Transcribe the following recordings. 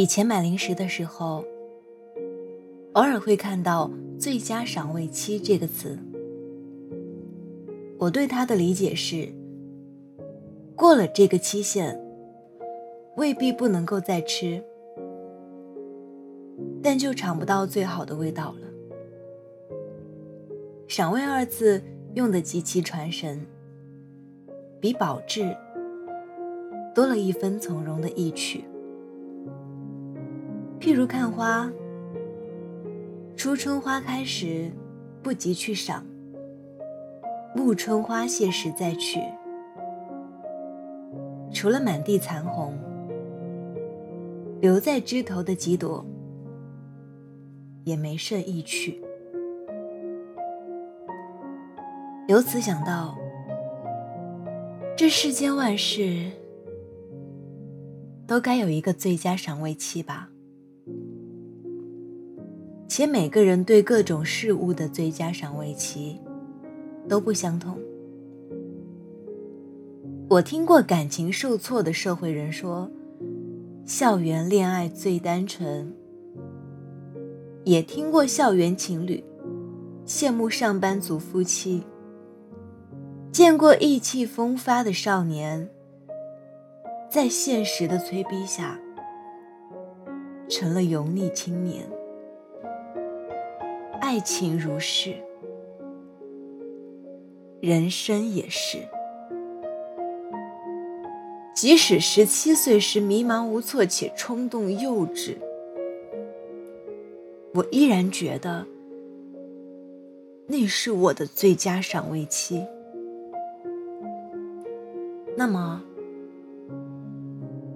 以前买零食的时候，偶尔会看到“最佳赏味期”这个词。我对它的理解是：过了这个期限，未必不能够再吃，但就尝不到最好的味道了。赏味二字用的极其传神，比保质多了一分从容的意趣。譬如看花，初春花开时，不急去赏；暮春花谢时再去。除了满地残红，留在枝头的几朵，也没甚意趣。由此想到，这世间万事，都该有一个最佳赏味期吧。且每个人对各种事物的最佳赏味期都不相同。我听过感情受挫的社会人说，校园恋爱最单纯；也听过校园情侣羡慕上班族夫妻；见过意气风发的少年，在现实的催逼下，成了油腻青年。爱情如是，人生也是。即使十七岁时迷茫无措且冲动幼稚，我依然觉得那是我的最佳赏味期。那么，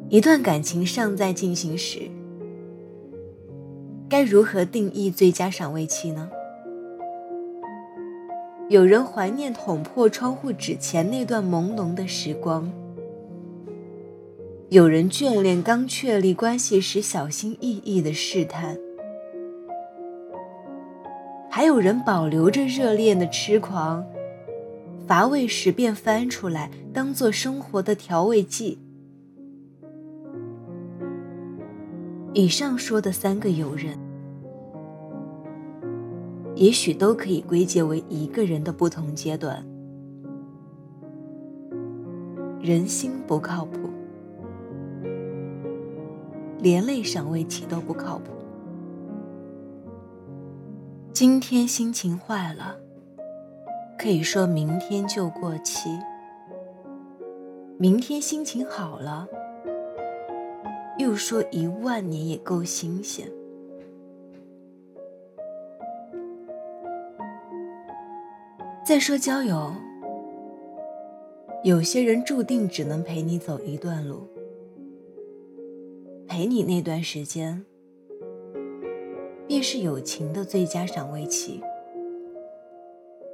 一段感情尚在进行时。该如何定义最佳赏味期呢？有人怀念捅破窗户纸前那段朦胧的时光，有人眷恋刚确立关系时小心翼翼的试探，还有人保留着热恋的痴狂，乏味时便翻出来当做生活的调味剂。以上说的三个友人，也许都可以归结为一个人的不同阶段。人心不靠谱，连累赏味期都不靠谱。今天心情坏了，可以说明天就过期；明天心情好了。又说一万年也够新鲜。再说交友，有些人注定只能陪你走一段路，陪你那段时间，便是友情的最佳赏味期。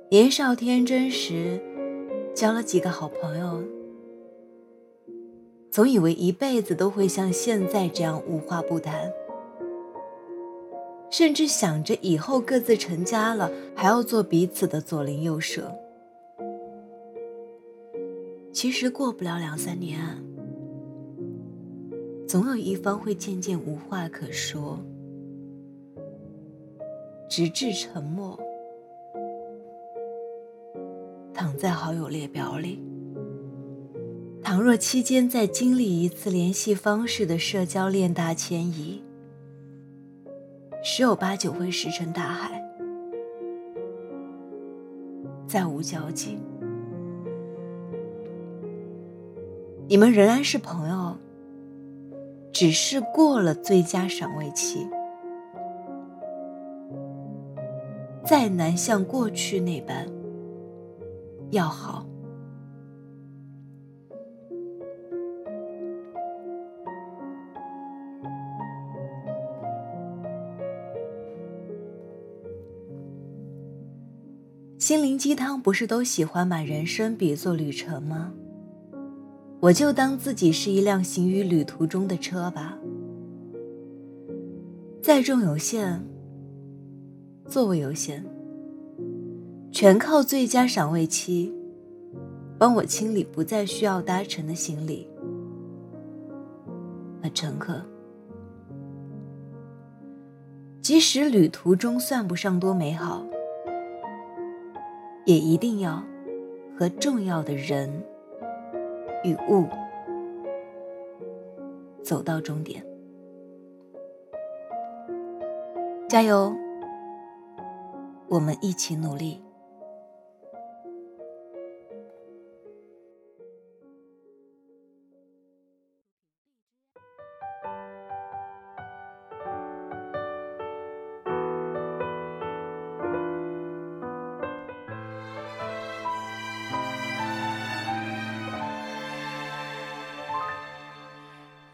年少天真时，交了几个好朋友。总以为一辈子都会像现在这样无话不谈，甚至想着以后各自成家了，还要做彼此的左邻右舍。其实过不了两三年，总有一方会渐渐无话可说，直至沉默，躺在好友列表里。倘若期间再经历一次联系方式的社交链大迁移，十有八九会石沉大海，再无交集。你们仍然是朋友，只是过了最佳赏味期，再难像过去那般要好。心灵鸡汤不是都喜欢把人生比作旅程吗？我就当自己是一辆行于旅途中的车吧。载重有限，座位有限，全靠最佳赏味期帮我清理不再需要搭乘的行李。和乘客即使旅途中算不上多美好，也一定要和重要的人与物走到终点。加油！我们一起努力。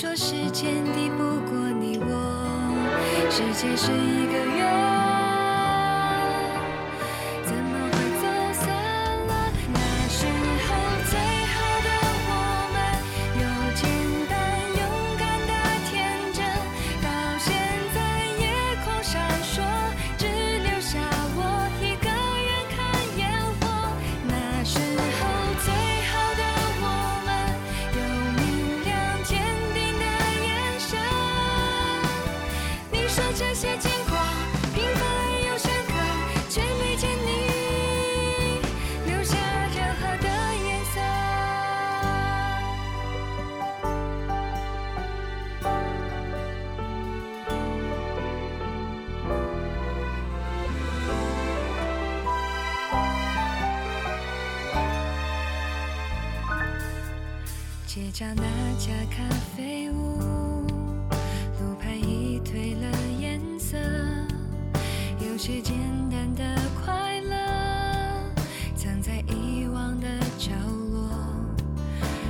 说时间敌不过你我，世界是一个街角那家咖啡屋，路牌已褪了颜色，有些简单的快乐，藏在遗忘的角落，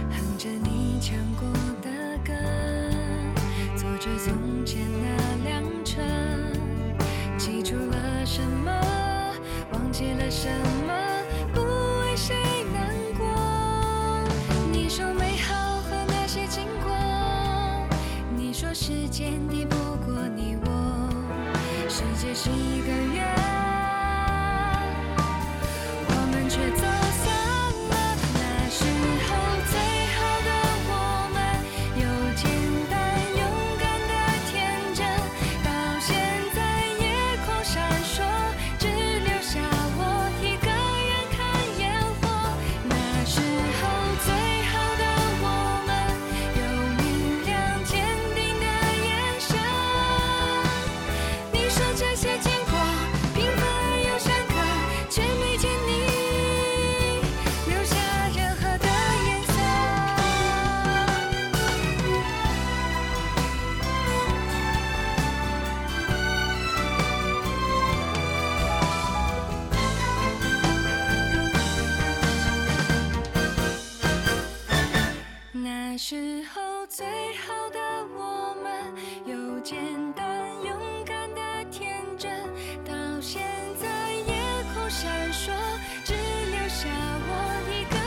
哼着你唱过的歌，做着从前那世界是一个圆，时候最好的我们，有简单勇敢的天真，到现在夜空闪烁，只留下我一个